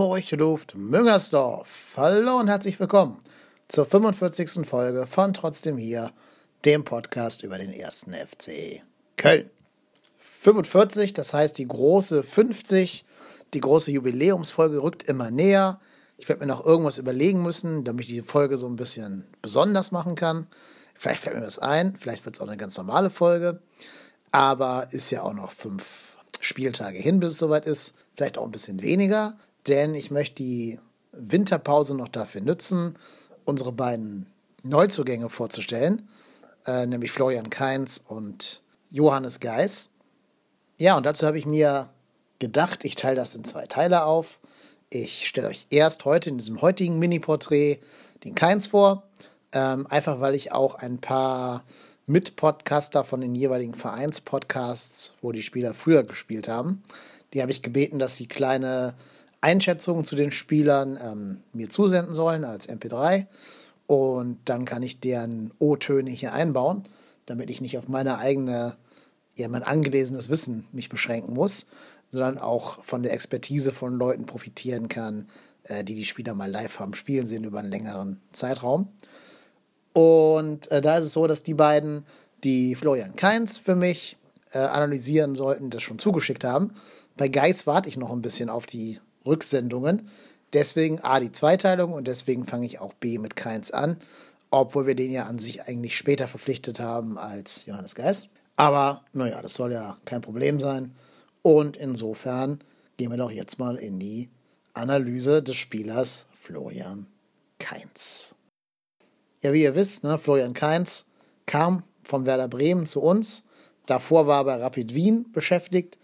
Hamburg ruft Müngersdorf. Hallo und herzlich willkommen zur 45. Folge von Trotzdem hier, dem Podcast über den ersten FC Köln. 45, das heißt die große 50, die große Jubiläumsfolge rückt immer näher. Ich werde mir noch irgendwas überlegen müssen, damit ich diese Folge so ein bisschen besonders machen kann. Vielleicht fällt mir das ein, vielleicht wird es auch eine ganz normale Folge. Aber ist ja auch noch fünf Spieltage hin, bis es soweit ist. Vielleicht auch ein bisschen weniger denn ich möchte die Winterpause noch dafür nutzen, unsere beiden Neuzugänge vorzustellen, äh, nämlich Florian Kainz und Johannes Geis. Ja, und dazu habe ich mir gedacht, ich teile das in zwei Teile auf. Ich stelle euch erst heute in diesem heutigen Mini-Porträt den Keins vor, ähm, einfach weil ich auch ein paar Mitpodcaster von den jeweiligen Vereinspodcasts, wo die Spieler früher gespielt haben, die habe ich gebeten, dass sie kleine Einschätzungen zu den Spielern ähm, mir zusenden sollen als MP3 und dann kann ich deren O-Töne hier einbauen, damit ich nicht auf meine eigene, ja, mein angelesenes Wissen mich beschränken muss, sondern auch von der Expertise von Leuten profitieren kann, äh, die die Spieler mal live haben spielen sehen über einen längeren Zeitraum. Und äh, da ist es so, dass die beiden, die Florian Keins für mich äh, analysieren sollten, das schon zugeschickt haben. Bei Geis warte ich noch ein bisschen auf die Rücksendungen. Deswegen A die Zweiteilung und deswegen fange ich auch B mit Keins an, obwohl wir den ja an sich eigentlich später verpflichtet haben als Johannes Geist. Aber naja, das soll ja kein Problem sein. Und insofern gehen wir doch jetzt mal in die Analyse des Spielers Florian Keins. Ja, wie ihr wisst, ne, Florian Keins kam vom Werder Bremen zu uns. Davor war er bei Rapid Wien beschäftigt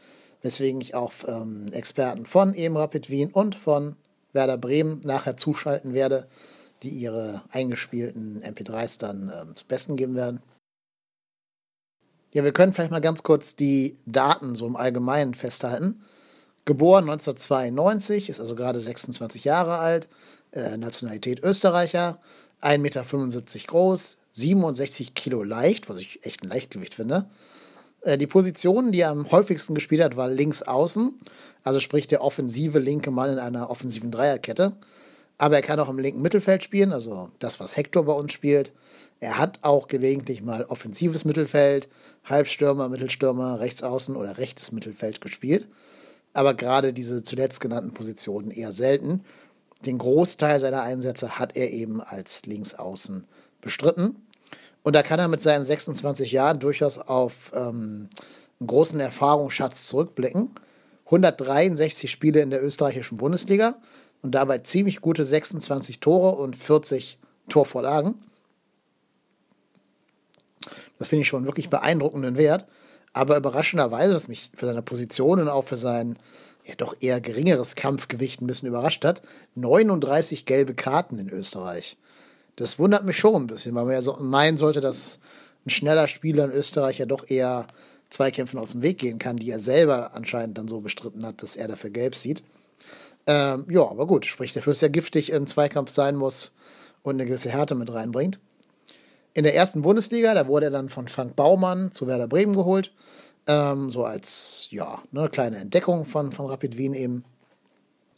weswegen ich auch ähm, Experten von eben Rapid Wien und von Werder Bremen nachher zuschalten werde, die ihre eingespielten MP3s dann ähm, zum Besten geben werden. Ja, wir können vielleicht mal ganz kurz die Daten so im Allgemeinen festhalten. Geboren 1992, ist also gerade 26 Jahre alt, äh, Nationalität Österreicher, 1,75 Meter groß, 67 Kilo leicht, was ich echt ein Leichtgewicht finde. Äh, die Position, die er am häufigsten gespielt hat, war links außen. Also sprich der offensive linke Mann in einer offensiven Dreierkette. Aber er kann auch im linken Mittelfeld spielen, also das, was Hector bei uns spielt. Er hat auch gelegentlich mal offensives Mittelfeld, Halbstürmer, Mittelstürmer, Rechtsaußen oder rechtes Mittelfeld gespielt. Aber gerade diese zuletzt genannten Positionen eher selten. Den Großteil seiner Einsätze hat er eben als Linksaußen bestritten. Und da kann er mit seinen 26 Jahren durchaus auf ähm, einen großen Erfahrungsschatz zurückblicken. 163 Spiele in der österreichischen Bundesliga und dabei ziemlich gute 26 Tore und 40 Torvorlagen. Das finde ich schon wirklich beeindruckenden Wert. Aber überraschenderweise, was mich für seine Position und auch für sein ja doch eher geringeres Kampfgewicht ein bisschen überrascht hat, 39 gelbe Karten in Österreich. Das wundert mich schon ein bisschen, weil man ja so meinen sollte, dass ein schneller Spieler in Österreich ja doch eher Zweikämpfen aus dem Weg gehen kann, die er selber anscheinend dann so bestritten hat, dass er dafür gelb sieht. Ähm, ja, aber gut, sprich, dafür ist ja giftig im Zweikampf sein muss und eine gewisse Härte mit reinbringt. In der ersten Bundesliga, da wurde er dann von Frank Baumann zu Werder Bremen geholt. Ähm, so als, ja, eine kleine Entdeckung von, von Rapid Wien eben.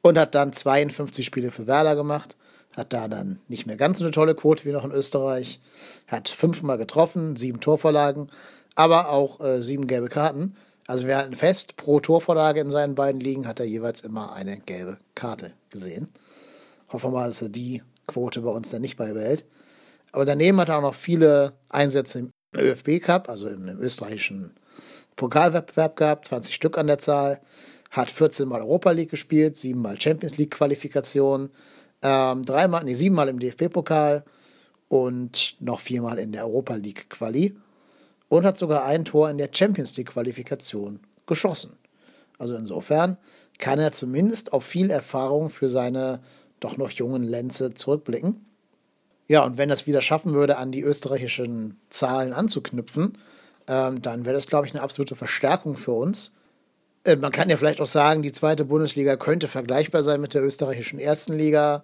Und hat dann 52 Spiele für Werder gemacht hat da dann nicht mehr ganz so eine tolle Quote wie noch in Österreich, hat fünfmal getroffen, sieben Torvorlagen, aber auch äh, sieben gelbe Karten. Also wir halten fest, pro Torvorlage in seinen beiden Ligen hat er jeweils immer eine gelbe Karte gesehen. Hoffen wir mal, dass er die Quote bei uns dann nicht beibehält. Aber daneben hat er auch noch viele Einsätze im ÖFB Cup, also im, im österreichischen Pokalwettbewerb gehabt, 20 Stück an der Zahl, hat 14 Mal Europa League gespielt, 7 Mal Champions League Qualifikation, ähm, dreimal, nee, siebenmal im DFB-Pokal und noch viermal in der Europa League Quali und hat sogar ein Tor in der Champions League Qualifikation geschossen. Also insofern kann er zumindest auf viel Erfahrung für seine doch noch jungen Lenze zurückblicken. Ja, und wenn er es wieder schaffen würde, an die österreichischen Zahlen anzuknüpfen, ähm, dann wäre das, glaube ich, eine absolute Verstärkung für uns. Äh, man kann ja vielleicht auch sagen, die zweite Bundesliga könnte vergleichbar sein mit der österreichischen ersten Liga.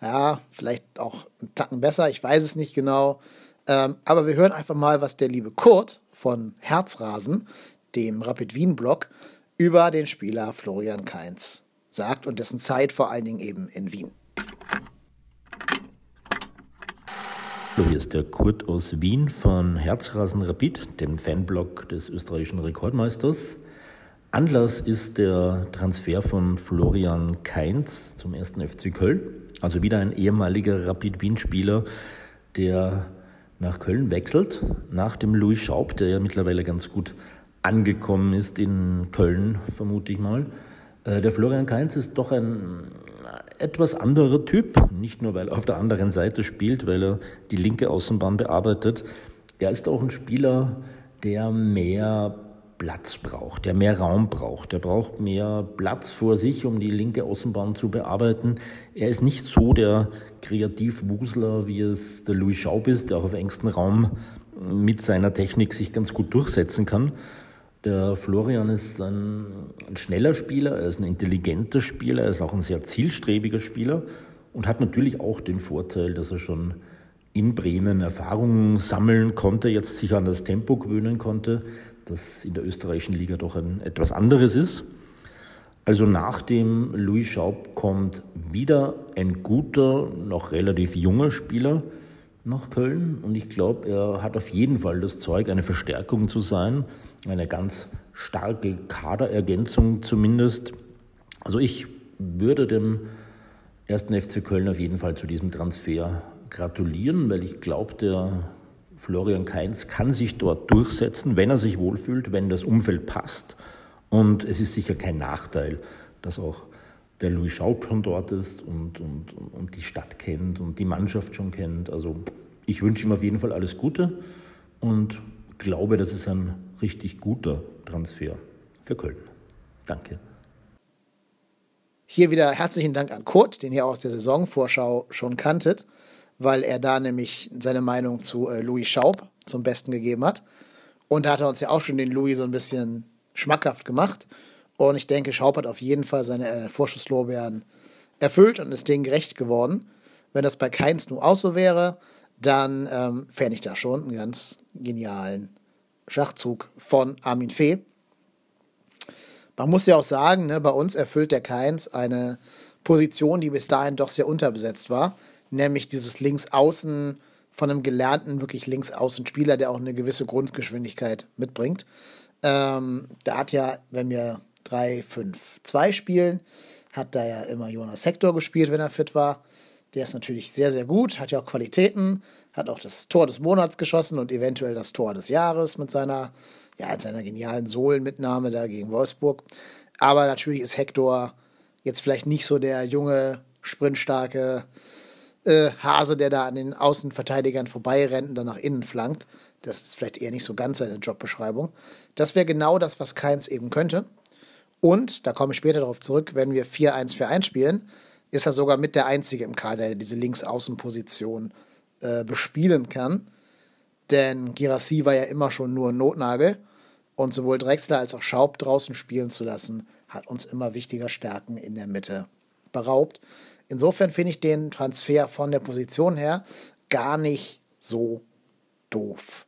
Ja, vielleicht auch einen Tacken besser, ich weiß es nicht genau. Ähm, aber wir hören einfach mal, was der liebe Kurt von Herzrasen, dem Rapid Wien-Blog, über den Spieler Florian Kainz sagt und dessen Zeit vor allen Dingen eben in Wien. Hallo, hier ist der Kurt aus Wien von Herzrasen Rapid, dem Fanblog des österreichischen Rekordmeisters. Anlass ist der Transfer von Florian Kainz zum ersten FC Köln. Also wieder ein ehemaliger Rapid Wien-Spieler, der nach Köln wechselt, nach dem Louis Schaub, der ja mittlerweile ganz gut angekommen ist in Köln, vermute ich mal. Äh, der Florian Kainz ist doch ein etwas anderer Typ, nicht nur weil er auf der anderen Seite spielt, weil er die linke Außenbahn bearbeitet. Er ist auch ein Spieler, der mehr Platz braucht, der mehr Raum braucht. Der braucht mehr Platz vor sich, um die linke Außenbahn zu bearbeiten. Er ist nicht so der Kreativwusler, wie es der Louis Schaub ist, der auch auf engstem Raum mit seiner Technik sich ganz gut durchsetzen kann. Der Florian ist ein, ein, schneller Spieler, er ist ein intelligenter Spieler, er ist auch ein sehr zielstrebiger Spieler und hat natürlich auch den Vorteil, dass er schon in Bremen Erfahrungen sammeln konnte, jetzt sich an das Tempo gewöhnen konnte, das in der österreichischen Liga doch ein etwas anderes ist. Also nach dem Louis Schaub kommt wieder ein guter, noch relativ junger Spieler nach Köln und ich glaube, er hat auf jeden Fall das Zeug, eine Verstärkung zu sein eine ganz starke Kaderergänzung zumindest. Also ich würde dem ersten FC Köln auf jeden Fall zu diesem Transfer gratulieren, weil ich glaube, der Florian Kainz kann sich dort durchsetzen, wenn er sich wohlfühlt, wenn das Umfeld passt. Und es ist sicher kein Nachteil, dass auch der Louis Schaub schon dort ist und, und, und die Stadt kennt und die Mannschaft schon kennt. Also ich wünsche ihm auf jeden Fall alles Gute und glaube, das ist ein richtig guter Transfer für Köln. Danke. Hier wieder herzlichen Dank an Kurt, den ihr aus der Saisonvorschau schon kanntet, weil er da nämlich seine Meinung zu äh, Louis Schaub zum Besten gegeben hat. Und da hat er uns ja auch schon den Louis so ein bisschen schmackhaft gemacht. Und ich denke, Schaub hat auf jeden Fall seine äh, Vorschusslorbeeren erfüllt und ist denen gerecht geworden. Wenn das bei Keins nur auch so wäre, dann ähm, fände ich da schon einen ganz genialen Schachzug von Armin Fee. Man muss ja auch sagen, ne, bei uns erfüllt der Keins eine Position, die bis dahin doch sehr unterbesetzt war, nämlich dieses Linksaußen von einem gelernten, wirklich Linksaußen-Spieler, der auch eine gewisse Grundgeschwindigkeit mitbringt. Ähm, da hat ja, wenn wir 3-5-2 spielen, hat da ja immer Jonas Hector gespielt, wenn er fit war. Der ist natürlich sehr, sehr gut, hat ja auch Qualitäten, hat auch das Tor des Monats geschossen und eventuell das Tor des Jahres mit seiner, ja, seiner genialen Sohlenmitnahme da gegen Wolfsburg. Aber natürlich ist Hector jetzt vielleicht nicht so der junge, sprintstarke äh, Hase, der da an den Außenverteidigern vorbeirennt und dann nach innen flankt. Das ist vielleicht eher nicht so ganz seine Jobbeschreibung. Das wäre genau das, was Keins eben könnte. Und, da komme ich später darauf zurück, wenn wir 4-1-4-1 spielen, ist er sogar mit der Einzige im Kader, der diese Linksaußenposition äh, bespielen kann. Denn Girassi war ja immer schon nur Notnagel. Und sowohl Drexler als auch Schaub draußen spielen zu lassen, hat uns immer wichtiger Stärken in der Mitte beraubt. Insofern finde ich den Transfer von der Position her gar nicht so doof.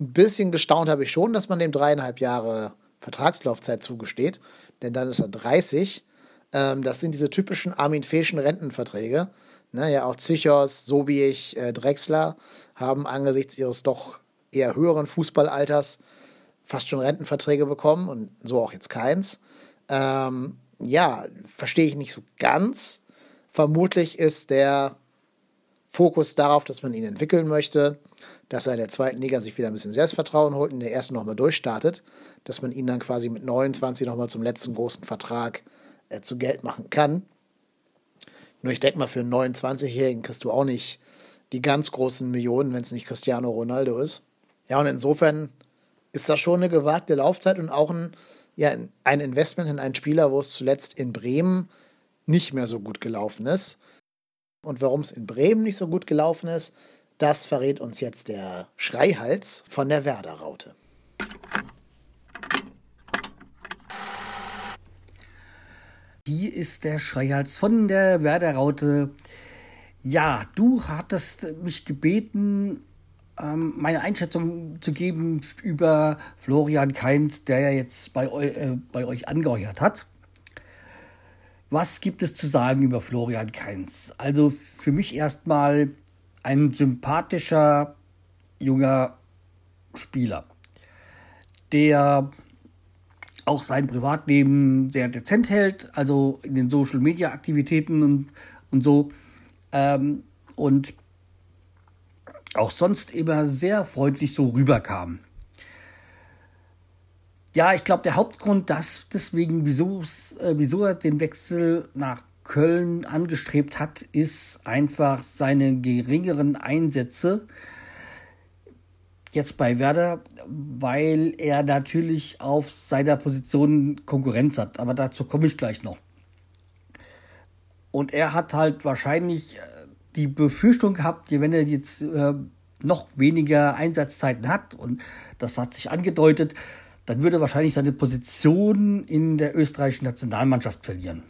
Ein bisschen gestaunt habe ich schon, dass man dem dreieinhalb Jahre Vertragslaufzeit zugesteht, denn dann ist er 30 ähm, das sind diese typischen Armin Feschen Rentenverträge. Ne, ja, auch Zichos, Sobiech, äh, Drexler haben angesichts ihres doch eher höheren Fußballalters fast schon Rentenverträge bekommen und so auch jetzt keins. Ähm, ja, verstehe ich nicht so ganz. Vermutlich ist der Fokus darauf, dass man ihn entwickeln möchte, dass er in der zweiten Liga sich wieder ein bisschen Selbstvertrauen holt und in der ersten nochmal durchstartet, dass man ihn dann quasi mit 29 nochmal zum letzten großen Vertrag äh, zu Geld machen kann. Nur ich denke mal, für einen 29-Jährigen kriegst du auch nicht die ganz großen Millionen, wenn es nicht Cristiano Ronaldo ist. Ja, und insofern ist das schon eine gewagte Laufzeit und auch ein, ja, ein Investment in einen Spieler, wo es zuletzt in Bremen nicht mehr so gut gelaufen ist. Und warum es in Bremen nicht so gut gelaufen ist, das verrät uns jetzt der Schreihals von der Werder-Raute. Die ist der Schreihals von der Werder-Raute. Ja, du hattest mich gebeten, ähm, meine Einschätzung zu geben über Florian Kainz, der ja jetzt bei, äh, bei euch angeheuert hat. Was gibt es zu sagen über Florian Kainz? Also für mich erstmal ein sympathischer junger Spieler, der auch sein Privatleben sehr dezent hält, also in den Social Media Aktivitäten und, und so. Ähm, und auch sonst immer sehr freundlich so rüberkam. Ja, ich glaube, der Hauptgrund, dass deswegen, wieso, äh, wieso er den Wechsel nach Köln angestrebt hat, ist einfach seine geringeren Einsätze jetzt bei Werder, weil er natürlich auf seiner Position Konkurrenz hat. Aber dazu komme ich gleich noch. Und er hat halt wahrscheinlich äh, die Befürchtung gehabt, wenn er jetzt äh, noch weniger Einsatzzeiten hat, und das hat sich angedeutet, dann würde er wahrscheinlich seine Position in der österreichischen Nationalmannschaft verlieren.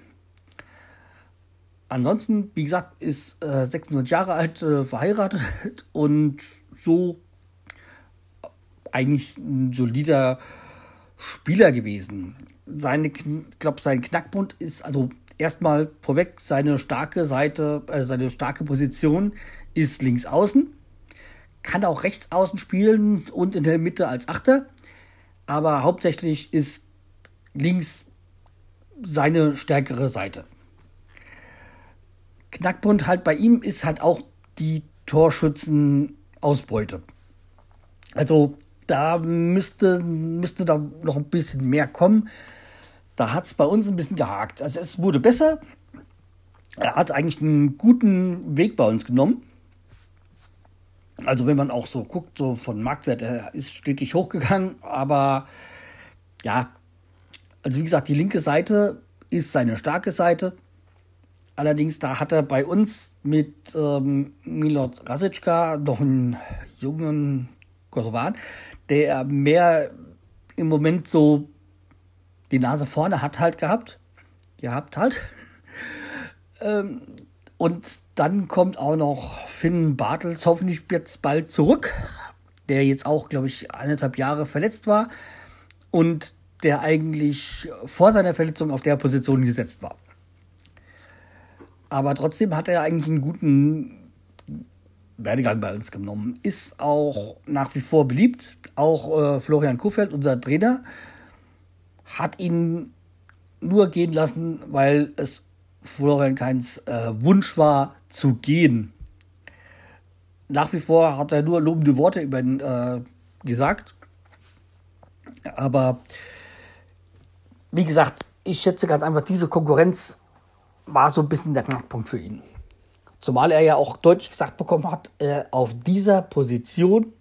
Ansonsten, wie gesagt, ist äh, 26 Jahre alt, äh, verheiratet und so eigentlich ein solider Spieler gewesen. Seine, glaube, sein Knackpunkt ist also erstmal vorweg seine starke Seite, äh, seine starke Position ist links außen, kann auch rechts außen spielen und in der Mitte als Achter, aber hauptsächlich ist links seine stärkere Seite. Knackpunkt halt bei ihm ist halt auch die Torschützenausbeute. Also da müsste, müsste da noch ein bisschen mehr kommen. Da hat es bei uns ein bisschen gehakt. Also es wurde besser. Er hat eigentlich einen guten Weg bei uns genommen. Also wenn man auch so guckt, so von Marktwert, er ist stetig hochgegangen, aber ja, also wie gesagt, die linke Seite ist seine starke Seite. Allerdings, da hat er bei uns mit ähm, Milot Rasicka noch einen jungen Kosovan, der mehr im Moment so die Nase vorne hat halt gehabt. Gehabt halt. ähm, und dann kommt auch noch Finn Bartels hoffentlich jetzt bald zurück, der jetzt auch, glaube ich, eineinhalb Jahre verletzt war und der eigentlich vor seiner Verletzung auf der Position gesetzt war. Aber trotzdem hat er eigentlich einen guten Werdegang bei uns genommen. Ist auch nach wie vor beliebt. Auch äh, Florian Kuhfeld, unser Trainer, hat ihn nur gehen lassen, weil es Florian Keins äh, Wunsch war, zu gehen. Nach wie vor hat er nur lobende Worte über ihn äh, gesagt. Aber wie gesagt, ich schätze ganz einfach, diese Konkurrenz war so ein bisschen der Knackpunkt für ihn. Zumal er ja auch deutlich gesagt bekommen hat, äh, auf dieser Position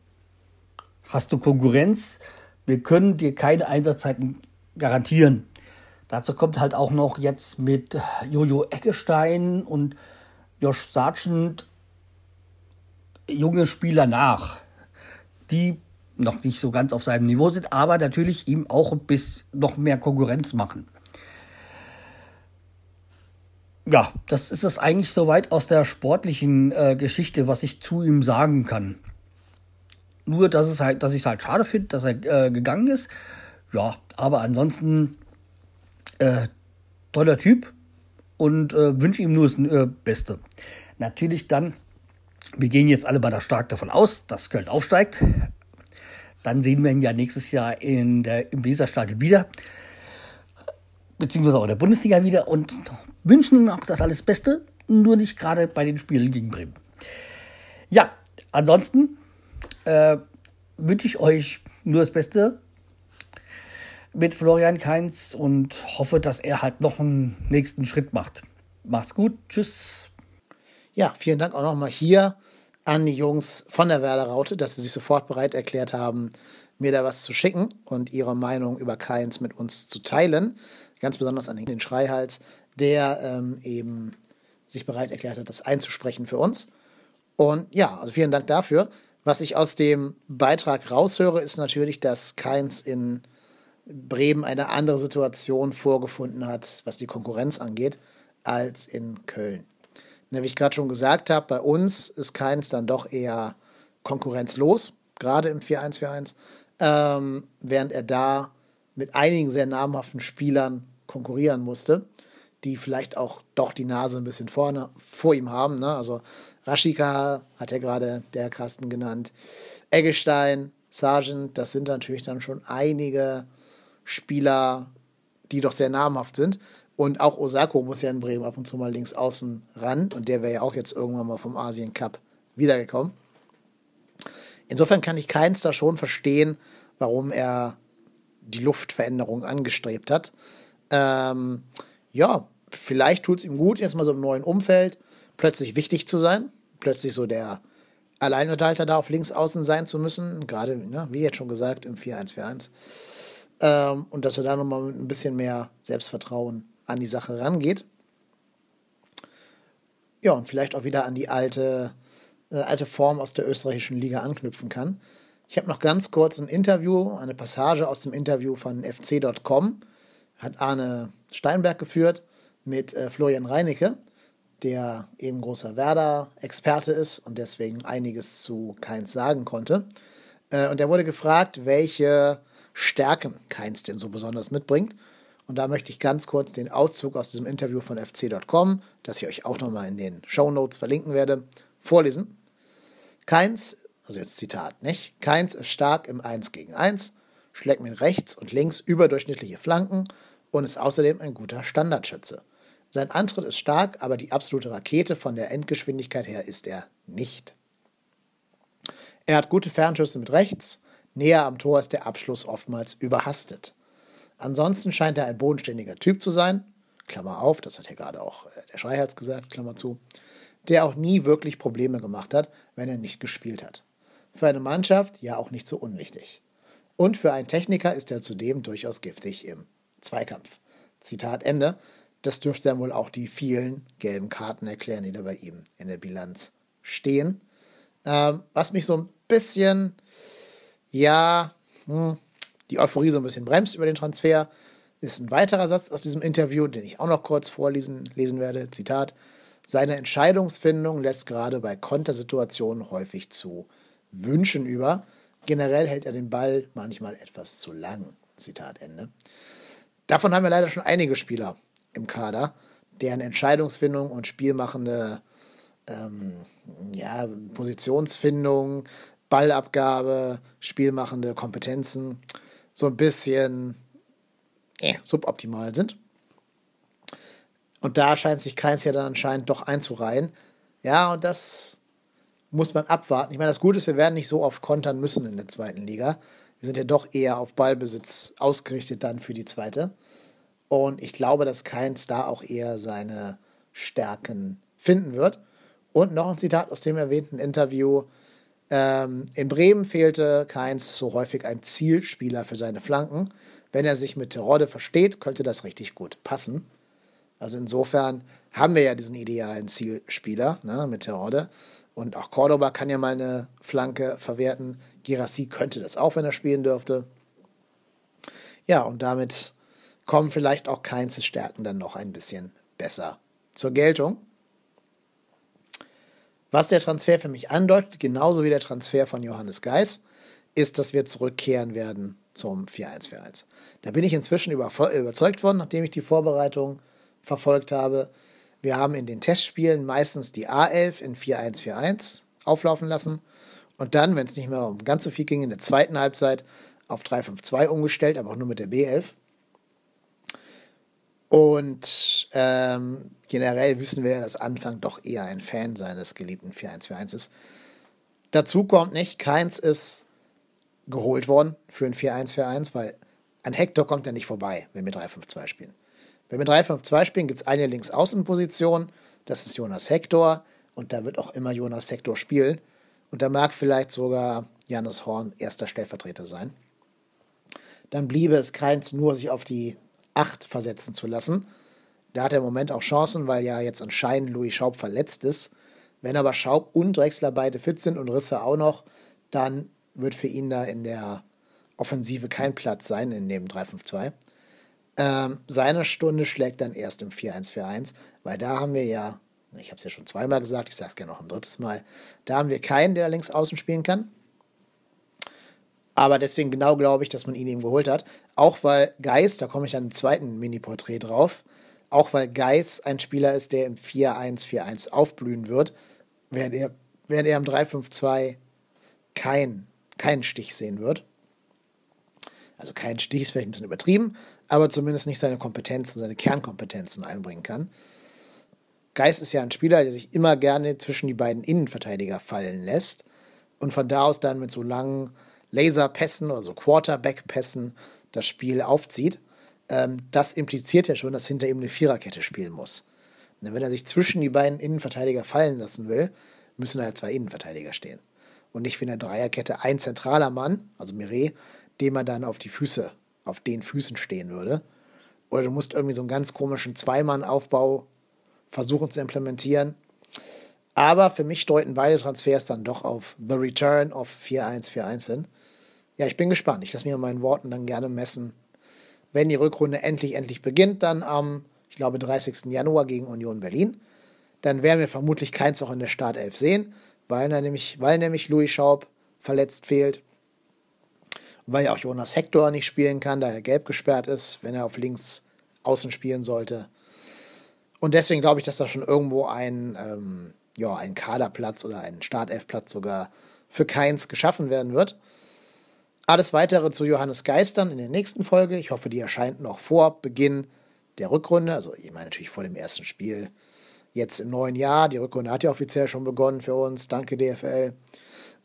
hast du Konkurrenz, wir können dir keine Einsatzzeiten garantieren. Dazu kommt halt auch noch jetzt mit Jojo Eckestein und Josh Sargent junge Spieler nach, die noch nicht so ganz auf seinem Niveau sind, aber natürlich ihm auch bisschen noch mehr Konkurrenz machen ja, das ist es eigentlich soweit aus der sportlichen äh, Geschichte, was ich zu ihm sagen kann. Nur, dass es halt, dass ich es halt schade finde, dass er äh, gegangen ist. Ja, aber ansonsten äh, toller Typ und äh, wünsche ihm nur das äh, Beste. Natürlich dann, wir gehen jetzt alle bei der Stark davon aus, dass Köln aufsteigt. Dann sehen wir ihn ja nächstes Jahr in der, im Weserstadion wieder beziehungsweise auch in der Bundesliga wieder und wünschen ihm auch das alles Beste, nur nicht gerade bei den Spielen gegen Bremen. Ja, ansonsten äh, wünsche ich euch nur das Beste mit Florian Kainz und hoffe, dass er halt noch einen nächsten Schritt macht. Macht's gut, tschüss. Ja, vielen Dank auch nochmal hier an die Jungs von der Werder Raute, dass sie sich sofort bereit erklärt haben, mir da was zu schicken und ihre Meinung über Kainz mit uns zu teilen. Ganz besonders an den Schreihals, der ähm, eben sich bereit erklärt hat, das einzusprechen für uns. Und ja, also vielen Dank dafür. Was ich aus dem Beitrag raushöre, ist natürlich, dass Keins in Bremen eine andere Situation vorgefunden hat, was die Konkurrenz angeht, als in Köln. wie ich gerade schon gesagt habe, bei uns ist Keins dann doch eher konkurrenzlos, gerade im 4-1-4-1, ähm, während er da mit einigen sehr namhaften Spielern konkurrieren musste die vielleicht auch doch die Nase ein bisschen vorne, vor ihm haben. Ne? Also Rashika hat ja gerade der Carsten genannt, Eggestein, Sargent, das sind natürlich dann schon einige Spieler, die doch sehr namhaft sind. Und auch Osako muss ja in Bremen ab und zu mal links außen ran. Und der wäre ja auch jetzt irgendwann mal vom Asien Cup wiedergekommen. Insofern kann ich keins da schon verstehen, warum er die Luftveränderung angestrebt hat. Ähm, ja, vielleicht tut es ihm gut, jetzt mal so im neuen Umfeld plötzlich wichtig zu sein, plötzlich so der Alleinunterhalter da auf links außen sein zu müssen, gerade, ne, wie jetzt schon gesagt, im 4-1-4-1. Ähm, und dass er da nochmal mit ein bisschen mehr Selbstvertrauen an die Sache rangeht. Ja, und vielleicht auch wieder an die alte, äh, alte Form aus der österreichischen Liga anknüpfen kann. Ich habe noch ganz kurz ein Interview, eine Passage aus dem Interview von fc.com, hat Arne Steinberg geführt mit äh, Florian Reinecke, der eben großer Werder-Experte ist und deswegen einiges zu Keins sagen konnte. Äh, und er wurde gefragt, welche Stärken Keins denn so besonders mitbringt. Und da möchte ich ganz kurz den Auszug aus diesem Interview von fc.com, das ich euch auch nochmal in den Show Notes verlinken werde, vorlesen. Keins, also jetzt Zitat, nicht? Keins ist stark im 1 gegen 1, schlägt mit rechts und links überdurchschnittliche Flanken und ist außerdem ein guter Standardschütze. Sein Antritt ist stark, aber die absolute Rakete von der Endgeschwindigkeit her ist er nicht. Er hat gute Fernschüsse mit rechts, näher am Tor ist der Abschluss oftmals überhastet. Ansonsten scheint er ein bodenständiger Typ zu sein, Klammer auf, das hat ja gerade auch äh, der Schreiherz gesagt, Klammer zu, der auch nie wirklich Probleme gemacht hat, wenn er nicht gespielt hat. Für eine Mannschaft ja auch nicht so unwichtig. Und für einen Techniker ist er zudem durchaus giftig im Zweikampf. Zitat Ende. Das dürfte dann wohl auch die vielen gelben Karten erklären, die da bei ihm in der Bilanz stehen. Ähm, was mich so ein bisschen, ja, hm, die Euphorie so ein bisschen bremst über den Transfer, ist ein weiterer Satz aus diesem Interview, den ich auch noch kurz vorlesen lesen werde. Zitat. Seine Entscheidungsfindung lässt gerade bei Kontersituationen häufig zu wünschen über. Generell hält er den Ball manchmal etwas zu lang. Zitat Ende. Davon haben wir leider schon einige Spieler im Kader, deren Entscheidungsfindung und spielmachende ähm, ja, Positionsfindung, Ballabgabe, spielmachende Kompetenzen so ein bisschen äh, suboptimal sind. Und da scheint sich keins ja dann anscheinend doch einzureihen. Ja, und das muss man abwarten. Ich meine, das Gute ist, wir werden nicht so oft kontern müssen in der zweiten Liga. Wir sind ja doch eher auf Ballbesitz ausgerichtet dann für die zweite. Und ich glaube, dass Keins da auch eher seine Stärken finden wird. Und noch ein Zitat aus dem erwähnten Interview. Ähm, in Bremen fehlte Keins so häufig ein Zielspieler für seine Flanken. Wenn er sich mit Terodde versteht, könnte das richtig gut passen. Also insofern haben wir ja diesen idealen Zielspieler ne, mit Terodde. Und auch Cordoba kann ja mal eine Flanke verwerten. Girassi könnte das auch, wenn er spielen dürfte. Ja, und damit kommen vielleicht auch Keins Stärken dann noch ein bisschen besser zur Geltung. Was der Transfer für mich andeutet, genauso wie der Transfer von Johannes Geis, ist, dass wir zurückkehren werden zum 4-1-4-1. Da bin ich inzwischen überzeugt worden, nachdem ich die Vorbereitung verfolgt habe. Wir haben in den Testspielen meistens die A11 in 4-1-4-1 auflaufen lassen und dann, wenn es nicht mehr um ganz so viel ging, in der zweiten Halbzeit auf 3-5-2 umgestellt, aber auch nur mit der B11. Und ähm, generell wissen wir ja, dass Anfang doch eher ein Fan seines geliebten 4-1-4-1 ist. Dazu kommt nicht, keins ist geholt worden für ein 4-1-4-1, weil an Hector kommt er nicht vorbei, wenn wir 3-5-2 spielen. Wenn wir 3-5-2 spielen, gibt es eine Linksaußenposition, das ist Jonas Hector und da wird auch immer Jonas Hector spielen. Und da mag vielleicht sogar Janis Horn erster Stellvertreter sein. Dann bliebe es keins nur, sich auf die 8 versetzen zu lassen. Da hat er im Moment auch Chancen, weil ja jetzt anscheinend Louis Schaub verletzt ist. Wenn aber Schaub und Drexler beide fit sind und Risse auch noch, dann wird für ihn da in der Offensive kein Platz sein in dem 3-5-2. Ähm, seine Stunde schlägt dann erst im 4-1-4-1, weil da haben wir ja, ich habe es ja schon zweimal gesagt, ich sage es gerne noch ein drittes Mal, da haben wir keinen, der links außen spielen kann. Aber deswegen genau glaube ich, dass man ihn eben geholt hat. Auch weil Geist, da komme ich dann im zweiten Mini-Porträt drauf, Auch weil Geis ein Spieler ist, der im 4-1-4-1 aufblühen wird, während er, während er im 3-5-2 kein, keinen Stich sehen wird. Also kein Stich ist vielleicht ein bisschen übertrieben, aber zumindest nicht seine Kompetenzen, seine Kernkompetenzen einbringen kann. Geist ist ja ein Spieler, der sich immer gerne zwischen die beiden Innenverteidiger fallen lässt und von da aus dann mit so langen Laserpässen oder so Quarterback-Pässen das Spiel aufzieht. Ähm, das impliziert ja schon, dass hinter ihm eine Viererkette spielen muss. Und wenn er sich zwischen die beiden Innenverteidiger fallen lassen will, müssen da halt zwei Innenverteidiger stehen. Und nicht wie in der Dreierkette ein zentraler Mann, also Mireille, dem er dann auf die Füße, auf den Füßen stehen würde. Oder du musst irgendwie so einen ganz komischen Zweimann-Aufbau versuchen zu implementieren. Aber für mich deuten beide Transfers dann doch auf The Return of 4-1-4-1 hin. Ja, ich bin gespannt. Ich lasse mir meinen Worten dann gerne messen. Wenn die Rückrunde endlich, endlich beginnt, dann am, ich glaube, 30. Januar gegen Union Berlin, dann werden wir vermutlich keins auch in der Startelf sehen, weil, nämlich, weil nämlich Louis Schaub verletzt fehlt. Weil ja auch Jonas Hector nicht spielen kann, da er gelb gesperrt ist, wenn er auf links außen spielen sollte. Und deswegen glaube ich, dass da schon irgendwo ein, ähm, ja, ein Kaderplatz oder ein Startelfplatz sogar für Keins geschaffen werden wird. Alles weitere zu Johannes Geistern in der nächsten Folge. Ich hoffe, die erscheint noch vor Beginn der Rückrunde. Also, ich meine natürlich vor dem ersten Spiel. Jetzt im neuen Jahr. Die Rückrunde hat ja offiziell schon begonnen für uns. Danke, DFL.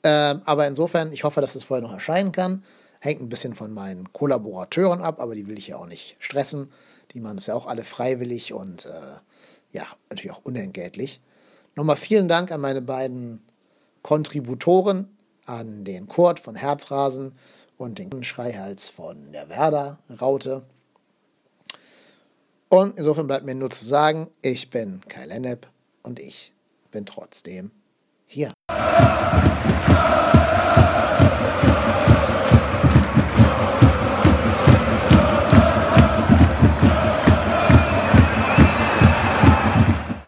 Ähm, aber insofern, ich hoffe, dass es vorher noch erscheinen kann. Hängt ein bisschen von meinen Kollaborateuren ab, aber die will ich ja auch nicht stressen. Die machen es ja auch alle freiwillig und äh, ja, natürlich auch unentgeltlich. Nochmal vielen Dank an meine beiden Kontributoren, an den Kurt von Herzrasen und den Schreihals von der Werder-Raute. Und insofern bleibt mir nur zu sagen, ich bin Kai Lennep und ich bin trotzdem